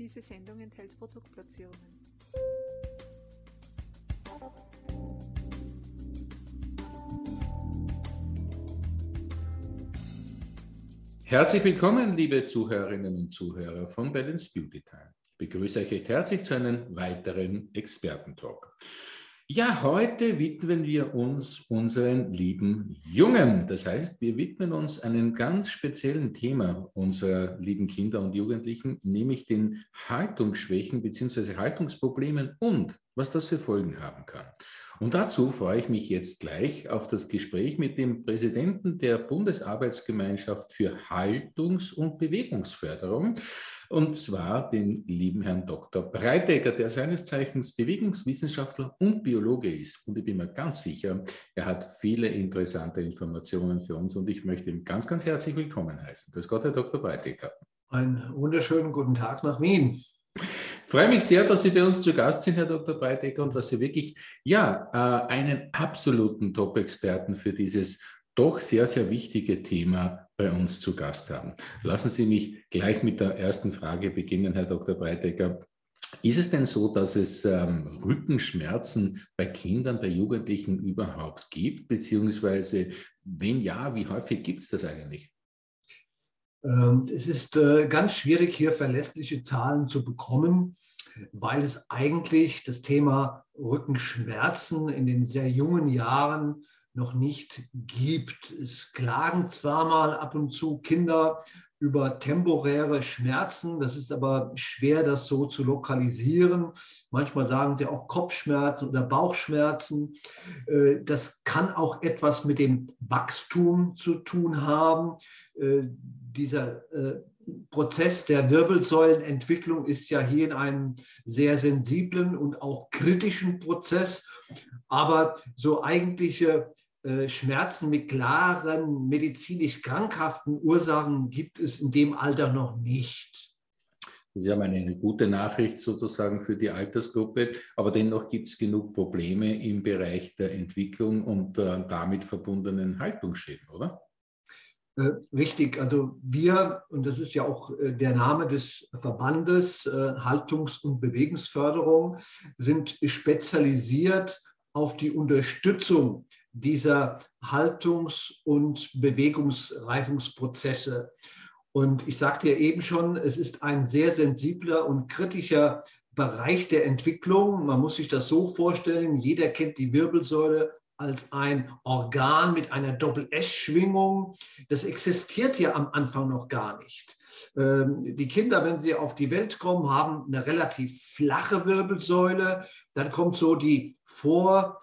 Diese Sendung enthält Produktplatzierungen. Herzlich willkommen, liebe Zuhörerinnen und Zuhörer von Balance Beauty Time. Ich begrüße euch recht herzlich zu einem weiteren Expertentalk. Ja, heute widmen wir uns unseren lieben Jungen. Das heißt, wir widmen uns einem ganz speziellen Thema unserer lieben Kinder und Jugendlichen, nämlich den Haltungsschwächen bzw. Haltungsproblemen und was das für Folgen haben kann. Und dazu freue ich mich jetzt gleich auf das Gespräch mit dem Präsidenten der Bundesarbeitsgemeinschaft für Haltungs- und Bewegungsförderung, und zwar den lieben Herrn Dr. Breitecker, der seines Zeichens Bewegungswissenschaftler und Biologe ist. Und ich bin mir ganz sicher, er hat viele interessante Informationen für uns und ich möchte ihn ganz, ganz herzlich willkommen heißen. Grüß Gott, Herr Dr. Breitecker. Einen wunderschönen guten Tag nach Wien. Ich freue mich sehr, dass Sie bei uns zu Gast sind, Herr Dr. Breitecker, und dass Sie wirklich ja, äh, einen absoluten Top-Experten für dieses doch sehr, sehr wichtige Thema bei uns zu Gast haben. Lassen Sie mich gleich mit der ersten Frage beginnen, Herr Dr. Breitecker. Ist es denn so, dass es ähm, Rückenschmerzen bei Kindern, bei Jugendlichen überhaupt gibt? Beziehungsweise, wenn ja, wie häufig gibt es das eigentlich? Ähm, es ist äh, ganz schwierig, hier verlässliche Zahlen zu bekommen, weil es eigentlich das Thema Rückenschmerzen in den sehr jungen Jahren noch nicht gibt. Es klagen zwar mal ab und zu Kinder über temporäre Schmerzen, das ist aber schwer, das so zu lokalisieren. Manchmal sagen sie auch Kopfschmerzen oder Bauchschmerzen. Äh, das kann auch etwas mit dem Wachstum zu tun haben. Äh, dieser äh, Prozess der Wirbelsäulenentwicklung ist ja hier in einem sehr sensiblen und auch kritischen Prozess. Aber so eigentliche Schmerzen mit klaren medizinisch krankhaften Ursachen gibt es in dem Alter noch nicht. Das ist ja eine gute Nachricht sozusagen für die Altersgruppe, aber dennoch gibt es genug Probleme im Bereich der Entwicklung und äh, damit verbundenen Haltungsschäden, oder? Äh, richtig, also wir, und das ist ja auch äh, der Name des Verbandes, äh, Haltungs- und Bewegungsförderung, sind spezialisiert auf die Unterstützung dieser Haltungs- und Bewegungsreifungsprozesse. Und ich sagte ja eben schon, es ist ein sehr sensibler und kritischer Bereich der Entwicklung. Man muss sich das so vorstellen, jeder kennt die Wirbelsäule als ein Organ mit einer Doppel-S-Schwingung. Das existiert ja am Anfang noch gar nicht. Ähm, die Kinder, wenn sie auf die Welt kommen, haben eine relativ flache Wirbelsäule. Dann kommt so die Vor-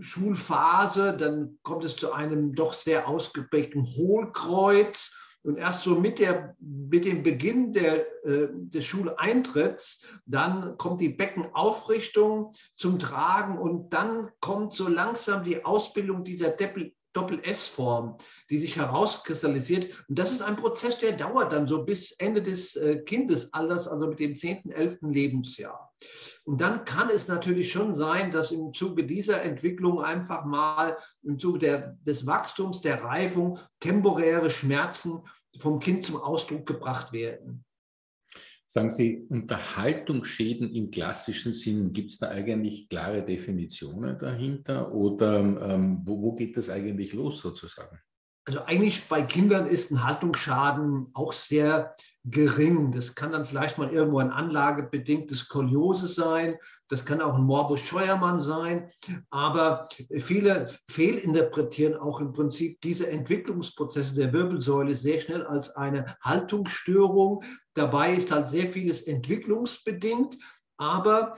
Schulphase, dann kommt es zu einem doch sehr ausgeprägten Hohlkreuz. Und erst so mit, der, mit dem Beginn der, äh, des Schuleintritts, dann kommt die Beckenaufrichtung zum Tragen und dann kommt so langsam die Ausbildung dieser Deppel, Doppel-S-Form, die sich herauskristallisiert. Und das ist ein Prozess, der dauert dann so bis Ende des äh, Kindesalders, also mit dem 10., 11. Lebensjahr. Und dann kann es natürlich schon sein, dass im Zuge dieser Entwicklung einfach mal im Zuge der, des Wachstums, der Reifung temporäre Schmerzen vom Kind zum Ausdruck gebracht werden. Sagen Sie, Unterhaltungsschäden im klassischen Sinn, gibt es da eigentlich klare Definitionen dahinter oder ähm, wo, wo geht das eigentlich los sozusagen? Also eigentlich bei Kindern ist ein Haltungsschaden auch sehr gering. Das kann dann vielleicht mal irgendwo ein anlagebedingtes Skoliose sein. Das kann auch ein Morbus Scheuermann sein. Aber viele fehlinterpretieren auch im Prinzip diese Entwicklungsprozesse der Wirbelsäule sehr schnell als eine Haltungsstörung. Dabei ist halt sehr vieles entwicklungsbedingt. Aber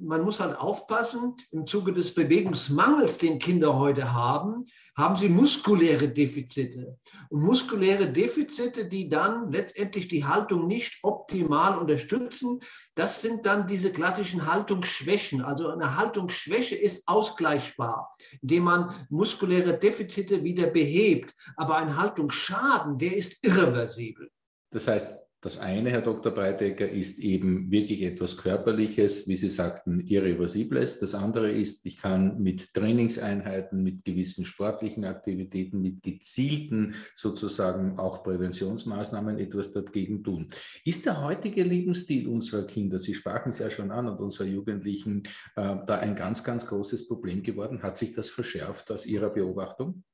man muss halt aufpassen, im Zuge des Bewegungsmangels, den Kinder heute haben, haben sie muskuläre Defizite. Und muskuläre Defizite, die dann letztendlich die Haltung nicht optimal unterstützen, das sind dann diese klassischen Haltungsschwächen. Also eine Haltungsschwäche ist ausgleichbar, indem man muskuläre Defizite wieder behebt. Aber ein Haltungsschaden, der ist irreversibel. Das heißt, Das eine, Herr Dr. Breitecker, ist eben wirklich etwas Körperliches, wie Sie sagten, Irreversibles. Das andere ist, ich kann mit Trainingseinheiten, mit gewissen sportlichen Aktivitäten, mit gezielten sozusagen auch Präventionsmaßnahmen etwas dagegen tun. Ist der heutige Lebensstil unserer Kinder, Sie sprachen es ja schon an, und unserer Jugendlichen, äh, da ein ganz, ganz großes Problem geworden? Hat sich das verschärft aus Ihrer Beobachtung?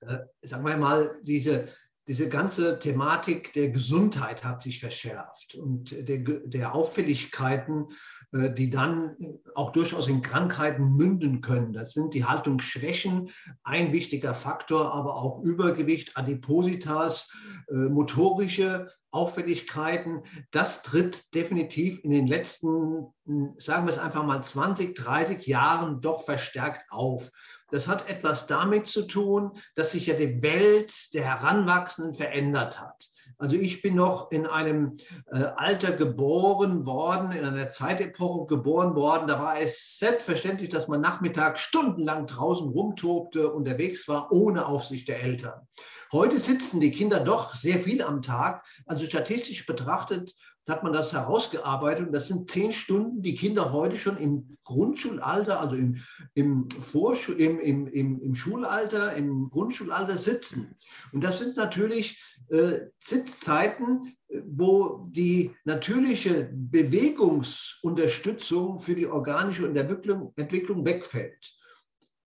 Äh, sagen wir mal, diese diese ganze Thematik der Gesundheit hat sich verschärft und der, der Auffälligkeiten, äh, die dann auch durchaus in Krankheiten münden können. Das sind die Haltungsschwächen, ein wichtiger Faktor, aber auch Übergewicht, Adipositas, äh, motorische Auffälligkeiten. Das tritt definitiv in den letzten, sagen wir es einfach mal, 20, 30 Jahren doch verstärkt auf. Das hat etwas damit zu tun, dass sich ja die Welt der Heranwachsenden verändert hat. Also ich bin noch in einem äh, Alter geboren worden, in einer Zeitepoche geboren worden. Da war es selbstverständlich, dass man nachmittags stundenlang draußen rumtobte, unterwegs war, ohne Aufsicht der Eltern. Heute sitzen die Kinder doch sehr viel am Tag. Also statistisch betrachtet hat man das herausgearbeitet und das sind zehn Stunden, die Kinder heute schon im Grundschulalter, also im, im, Vorschul, im, im, im, im Schulalter, im Grundschulalter sitzen. Und das sind natürlich äh, Sitzzeiten, wo die natürliche Bewegungsunterstützung für die organische Entwicklung, Entwicklung wegfällt.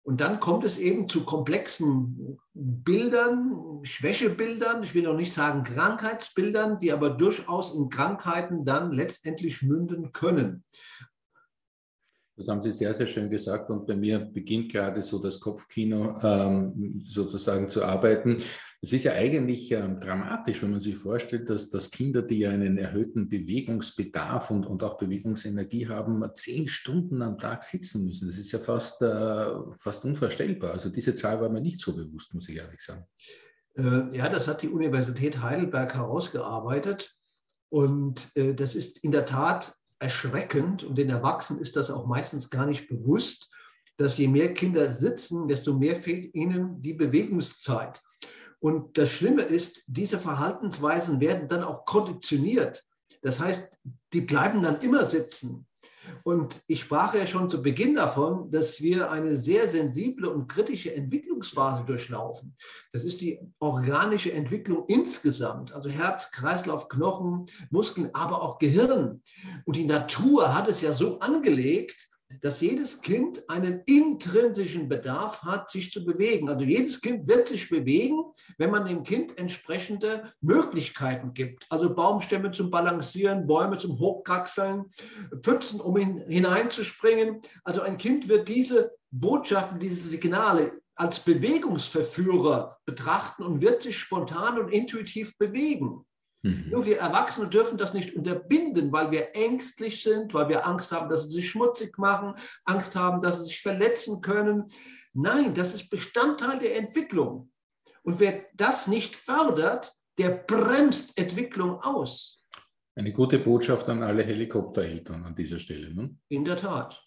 Und dann kommt es eben zu komplexen Bildern, Schwächebildern, ich will noch nicht sagen Krankheitsbildern, die aber durchaus in Krankheiten dann letztendlich münden können. Das haben Sie sehr, sehr schön gesagt. Und bei mir beginnt gerade so das Kopfkino ähm, sozusagen zu arbeiten. Es ist ja eigentlich ähm, dramatisch, wenn man sich vorstellt, dass, dass Kinder, die ja einen erhöhten Bewegungsbedarf und, und auch Bewegungsenergie haben, zehn Stunden am Tag sitzen müssen. Das ist ja fast, äh, fast unvorstellbar. Also diese Zahl war mir nicht so bewusst, muss ich ehrlich sagen. Äh, ja, das hat die Universität Heidelberg herausgearbeitet. Und äh, das ist in der Tat erschreckend und den Erwachsenen ist das auch meistens gar nicht bewusst, dass je mehr Kinder sitzen, desto mehr fehlt ihnen die Bewegungszeit. Und das Schlimme ist, diese Verhaltensweisen werden dann auch konditioniert. Das heißt, die bleiben dann immer sitzen. Und ich sprach ja schon zu Beginn davon, dass wir eine sehr sensible und kritische Entwicklungsphase durchlaufen. Das ist die organische Entwicklung insgesamt, also Herz, Kreislauf, Knochen, Muskeln, aber auch Gehirn. Und die Natur hat es ja so angelegt, dass jedes Kind einen intrinsischen Bedarf hat, sich zu bewegen. Also jedes Kind wird sich bewegen, wenn man dem Kind entsprechende Möglichkeiten gibt. Also Baumstämme zum Balancieren, Bäume zum Hochkraxeln, Pfützen, um hineinzuspringen. Also ein Kind wird diese Botschaften, diese Signale als Bewegungsverführer betrachten und wird sich spontan und intuitiv bewegen. Mhm. Nur wir Erwachsene dürfen das nicht unterbinden, weil wir ängstlich sind, weil wir Angst haben, dass sie sich schmutzig machen, Angst haben, dass sie sich verletzen können. Nein, das ist Bestandteil der Entwicklung. Und wer das nicht fördert, der bremst Entwicklung aus. Eine gute Botschaft an alle Helikoptereltern an dieser Stelle. Ne? In der Tat.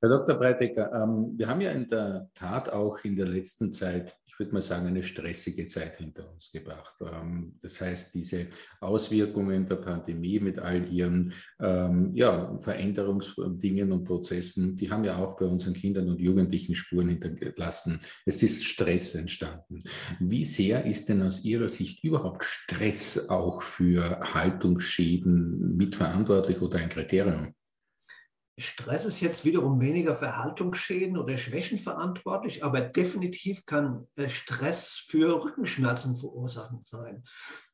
Herr Dr. Breitecker, ähm, wir haben ja in der Tat auch in der letzten Zeit ich würde mal sagen, eine stressige Zeit hinter uns gebracht. Ähm, das heißt, diese Auswirkungen der Pandemie mit all ihren ähm, ja, Veränderungsdingen und Prozessen, die haben ja auch bei unseren Kindern und Jugendlichen Spuren hinterlassen. Es ist Stress entstanden. Wie sehr ist denn aus Ihrer Sicht überhaupt Stress auch für Haltungsschäden mitverantwortlich oder ein Kriterium? Stress ist jetzt wiederum weniger für Haltungsschäden oder Schwächen verantwortlich, aber definitiv kann äh, Stress für Rückenschmerzen verursachend sein.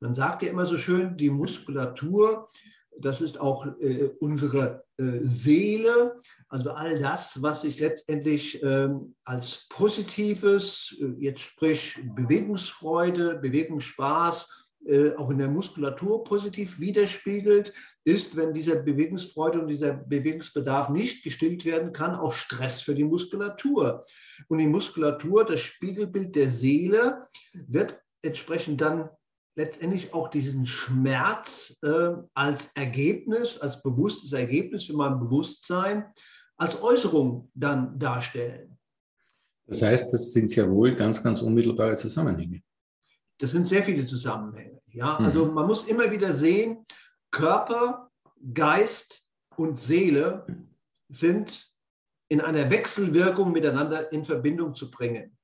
Man sagt ja immer so schön, die Muskulatur, das ist auch äh, unsere äh, Seele, also all das, was sich letztendlich ähm, als positives, äh, jetzt sprich Bewegungsfreude, Bewegungsspaß, äh, auch in der Muskulatur positiv widerspiegelt, ist, wenn diese Bewegungsfreude und dieser Bewegungsbedarf nicht gestillt werden kann, auch Stress für die Muskulatur. Und die Muskulatur, das Spiegelbild der Seele, wird entsprechend dann letztendlich auch diesen Schmerz äh, als Ergebnis, als bewusstes Ergebnis für mein Bewusstsein, als Äußerung dann darstellen. Das heißt, das sind sehr wohl ganz, ganz unmittelbare Zusammenhänge. Das sind sehr viele Zusammenhänge. Ja, mhm. also man muss immer wieder sehen, Körper, Geist und Seele sind in einer Wechselwirkung miteinander in Verbindung zu bringen.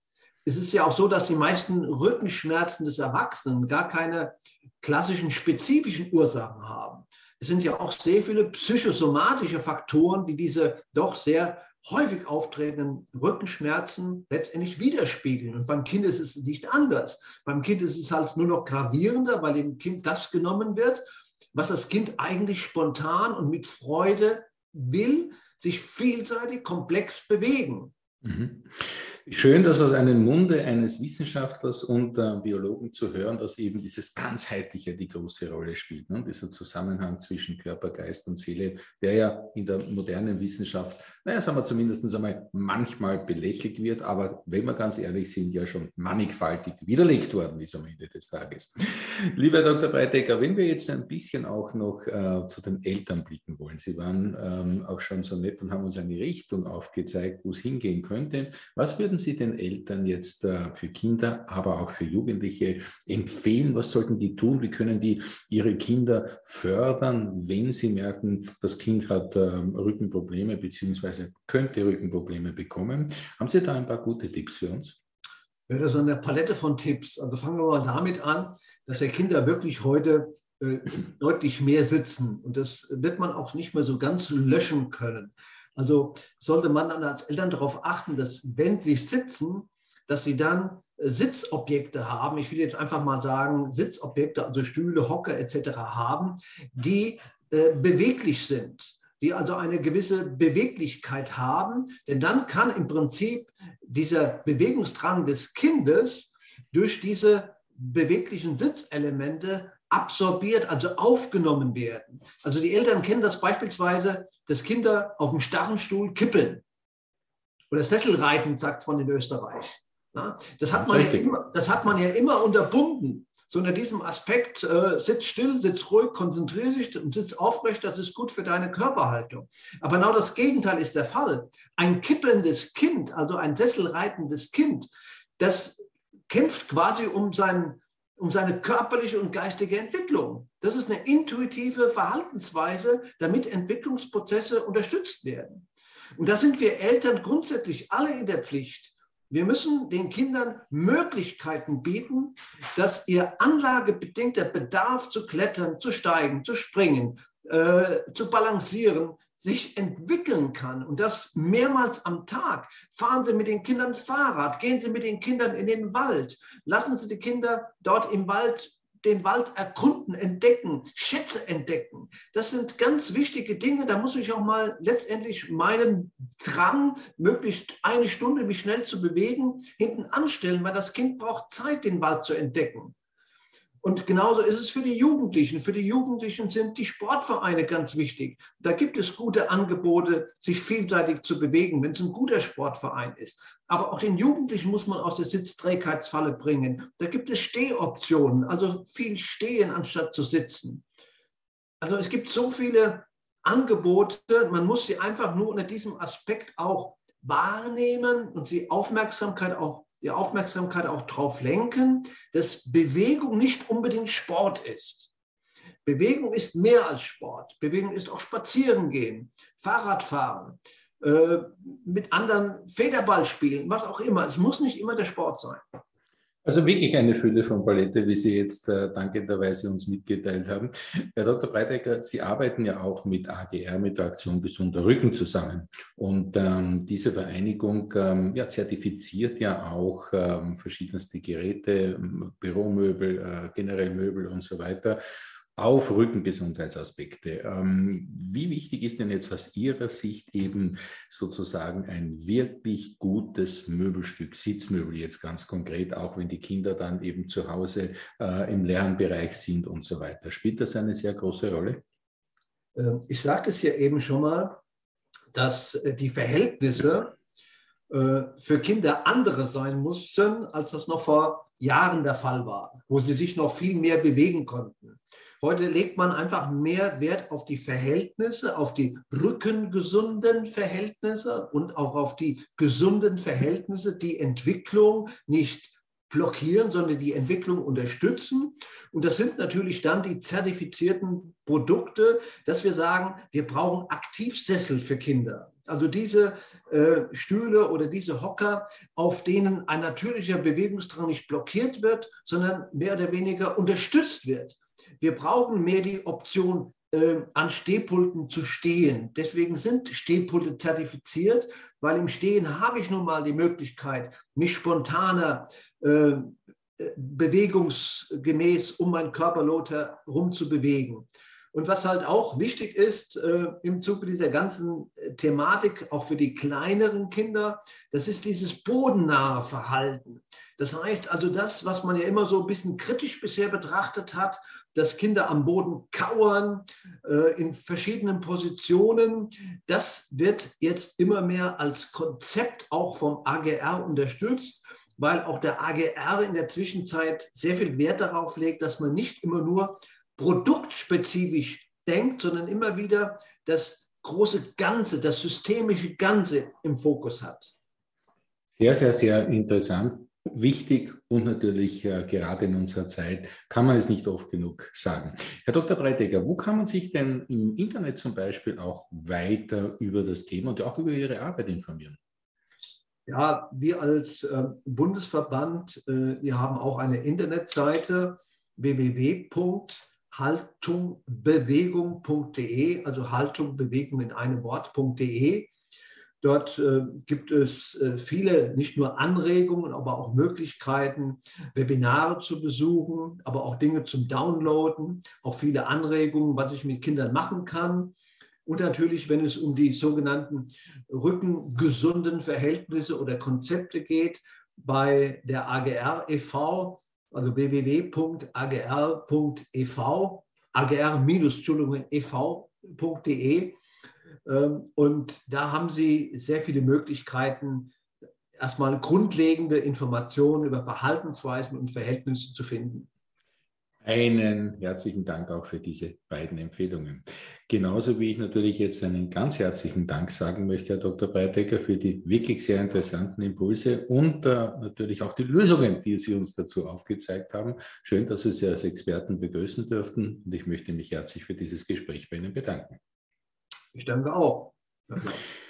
Es ist ja auch so, dass die meisten Rückenschmerzen des Erwachsenen gar keine klassischen spezifischen Ursachen haben. Es sind ja auch sehr viele psychosomatische Faktoren, die diese doch sehr häufig auftretenden Rückenschmerzen letztendlich widerspiegeln. Und beim Kind ist es nicht anders. Beim Kind ist es halt nur noch gravierender, weil dem Kind das genommen wird, was das Kind eigentlich spontan und mit Freude will, sich vielseitig komplex bewegen. Mhm. Schön, dass aus einem Munde eines Wissenschaftlers und äh, Biologen zu hören, dass eben dieses Ganzheitliche die große Rolle spielt. Ne? Dieser Zusammenhang zwischen Körper, Geist und Seele, der ja in der modernen Wissenschaft, naja, sagen wir zumindest einmal, manchmal belächelt wird, aber wenn wir ganz ehrlich sind, ja schon mannigfaltig widerlegt worden ist am Ende des Tages. Lieber Dr. Breitecker, wenn wir jetzt ein bisschen auch noch äh, zu den Eltern blicken wollen. Sie waren ähm, auch schon so nett und haben uns eine Richtung aufgezeigt, wo es hingehen könnte. Was würden Sie den Eltern jetzt äh, für Kinder, aber auch für Jugendliche empfehlen? Was sollten die tun? Wie können die ihre Kinder fördern, wenn sie merken, das Kind hat ähm, Rückenprobleme bzw. könnte Rückenprobleme bekommen? Haben Sie da ein paar gute Tipps für uns? Ja, das ist eine Palette von Tipps. Also fangen wir mal damit an, dass die Kinder wirklich heute äh, deutlich mehr sitzen. Und das wird man auch nicht mehr so ganz löschen können. Also sollte man dann als Eltern darauf achten, dass wenn sie sitzen, dass sie dann äh, Sitzobjekte haben, ich will jetzt einfach mal sagen, Sitzobjekte, also Stühle, Hocker etc. haben, die äh, beweglich sind, die also eine gewisse Beweglichkeit haben, denn dann kann im Prinzip dieser Bewegungsdrang des Kindes durch diese beweglichen Sitzelemente absorbiert, also aufgenommen werden. Also die Eltern kennen das beispielsweise, dass Kinder auf dem starren Stuhl kippeln oder Sesselreiten, sagt man in Österreich. Das hat, man ja immer, das hat man ja immer unterbunden. So unter diesem Aspekt, äh, sitz still, sitz ruhig, konzentriere dich und sitz aufrecht, das ist gut für deine Körperhaltung. Aber genau das Gegenteil ist der Fall. Ein kippelndes Kind, also ein sesselreitendes Kind, das kämpft quasi um sein um seine körperliche und geistige Entwicklung. Das ist eine intuitive Verhaltensweise, damit Entwicklungsprozesse unterstützt werden. Und da sind wir Eltern grundsätzlich alle in der Pflicht. Wir müssen den Kindern Möglichkeiten bieten, dass ihr anlagebedingter Bedarf zu klettern, zu steigen, zu springen, äh, zu balancieren, sich entwickeln kann und das mehrmals am Tag. Fahren Sie mit den Kindern Fahrrad, gehen Sie mit den Kindern in den Wald, lassen Sie die Kinder dort im Wald den Wald erkunden, entdecken, Schätze entdecken. Das sind ganz wichtige Dinge. Da muss ich auch mal letztendlich meinen Drang, möglichst eine Stunde mich schnell zu bewegen, hinten anstellen, weil das Kind braucht Zeit, den Wald zu entdecken. Und genauso ist es für die Jugendlichen. Für die Jugendlichen sind die Sportvereine ganz wichtig. Da gibt es gute Angebote, sich vielseitig zu bewegen, wenn es ein guter Sportverein ist. Aber auch den Jugendlichen muss man aus der Sitzträgheitsfalle bringen. Da gibt es Stehoptionen, also viel stehen anstatt zu sitzen. Also es gibt so viele Angebote, man muss sie einfach nur unter diesem Aspekt auch wahrnehmen und die Aufmerksamkeit auch die Aufmerksamkeit auch darauf lenken, dass Bewegung nicht unbedingt Sport ist. Bewegung ist mehr als Sport. Bewegung ist auch Spazierengehen, Fahrradfahren, äh, mit anderen Federball spielen, was auch immer. Es muss nicht immer der Sport sein. Also wirklich eine Fülle von Palette, wie Sie jetzt äh, dankenderweise uns mitgeteilt haben. Herr Dr. Breitecker, Sie arbeiten ja auch mit AGR, mit der Aktion Gesunder Rücken zusammen. Und ähm, diese Vereinigung ähm, ja, zertifiziert ja auch ähm, verschiedenste Geräte, Büromöbel, äh, generell Möbel und so weiter auf Rückengesundheitsaspekte. Ähm, wie wichtig ist denn jetzt aus Ihrer Sicht eben sozusagen ein wirklich gutes Möbelstück, Sitzmöbel jetzt ganz konkret, auch wenn die Kinder dann eben zu Hause äh, im Lernbereich sind und so weiter? Spielt das eine sehr große Rolle? Ähm, ich sagte es ja eben schon mal, dass äh, die Verhältnisse äh, für Kinder andere sein mussten, als das noch vor Jahren der Fall war, wo sie sich noch viel mehr bewegen konnten. Heute legt man einfach mehr Wert auf die Verhältnisse, auf die rückengesunden Verhältnisse und auch auf die gesunden Verhältnisse, die Entwicklung nicht blockieren, sondern die Entwicklung unterstützen. Und das sind natürlich dann die zertifizierten Produkte, dass wir sagen, wir brauchen Aktivsessel für Kinder. Also diese äh, Stühle oder diese Hocker, auf denen ein natürlicher Bewegungsdrang nicht blockiert wird, sondern mehr oder weniger unterstützt wird. Wir brauchen mehr die Option, äh, an Stehpulten zu stehen. Deswegen sind Stehpulte zertifiziert, weil im Stehen habe ich nun mal die Möglichkeit, mich spontaner äh, bewegungsgemäß um meinen Körperlote herum zu bewegen. Und was halt auch wichtig ist äh, im Zuge dieser ganzen äh, Thematik, auch für die kleineren Kinder, das ist dieses bodennahe Verhalten. Das heißt also das, was man ja immer so ein bisschen kritisch bisher betrachtet hat, dass Kinder am Boden kauern äh, in verschiedenen Positionen. Das wird jetzt immer mehr als Konzept auch vom AGR unterstützt, weil auch der AGR in der Zwischenzeit sehr viel Wert darauf legt, dass man nicht immer nur produktspezifisch denkt, sondern immer wieder das große Ganze, das systemische Ganze im Fokus hat. Sehr, sehr, sehr interessant, wichtig und natürlich äh, gerade in unserer Zeit kann man es nicht oft genug sagen. Herr Dr. Breitegger, wo kann man sich denn im Internet zum Beispiel auch weiter über das Thema und auch über Ihre Arbeit informieren? Ja, wir als äh, Bundesverband, äh, wir haben auch eine Internetseite www haltungbewegung.de, also Haltung, Bewegung in einem Wort.de. Dort äh, gibt es äh, viele, nicht nur Anregungen, aber auch Möglichkeiten, Webinare zu besuchen, aber auch Dinge zum Downloaden, auch viele Anregungen, was ich mit Kindern machen kann. Und natürlich, wenn es um die sogenannten rückengesunden Verhältnisse oder Konzepte geht, bei der AGR e.V also www.agr.ev, agr-ev.de. Ähm, und da haben Sie sehr viele Möglichkeiten, erstmal grundlegende Informationen über Verhaltensweisen und Verhältnisse zu finden. Einen herzlichen Dank auch für diese beiden Empfehlungen. Genauso wie ich natürlich jetzt einen ganz herzlichen Dank sagen möchte, Herr Dr. Breitecker, für die wirklich sehr interessanten Impulse und äh, natürlich auch die Lösungen, die Sie uns dazu aufgezeigt haben. Schön, dass wir Sie als Experten begrüßen dürften und ich möchte mich herzlich für dieses Gespräch bei Ihnen bedanken. Ich danke auch.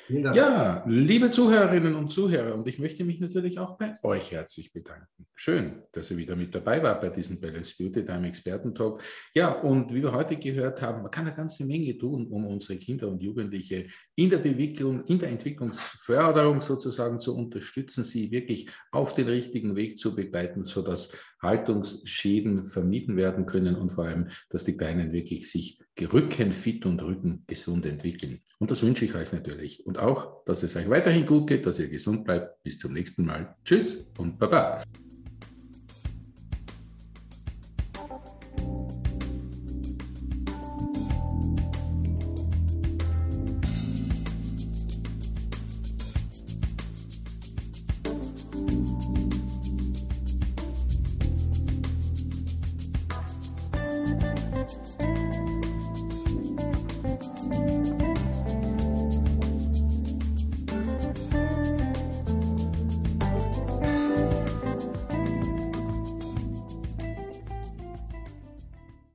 Ja, liebe Zuhörerinnen und Zuhörer, und ich möchte mich natürlich auch bei euch herzlich bedanken. Schön, dass ihr wieder mit dabei wart bei diesem Balance Beauty Time Expertentalk. Ja, und wie wir heute gehört haben, man kann eine ganze Menge tun, um unsere Kinder und Jugendliche in der Bewegung, in der Entwicklungsförderung sozusagen zu unterstützen, sie wirklich auf den richtigen Weg zu begleiten, sodass Haltungsschäden vermieden werden können und vor allem, dass die Kleinen wirklich sich rückenfit und rückengesund entwickeln. Und das wünsche ich euch natürlich. Und auch, dass es euch weiterhin gut geht, dass ihr gesund bleibt. Bis zum nächsten Mal. Tschüss und Baba.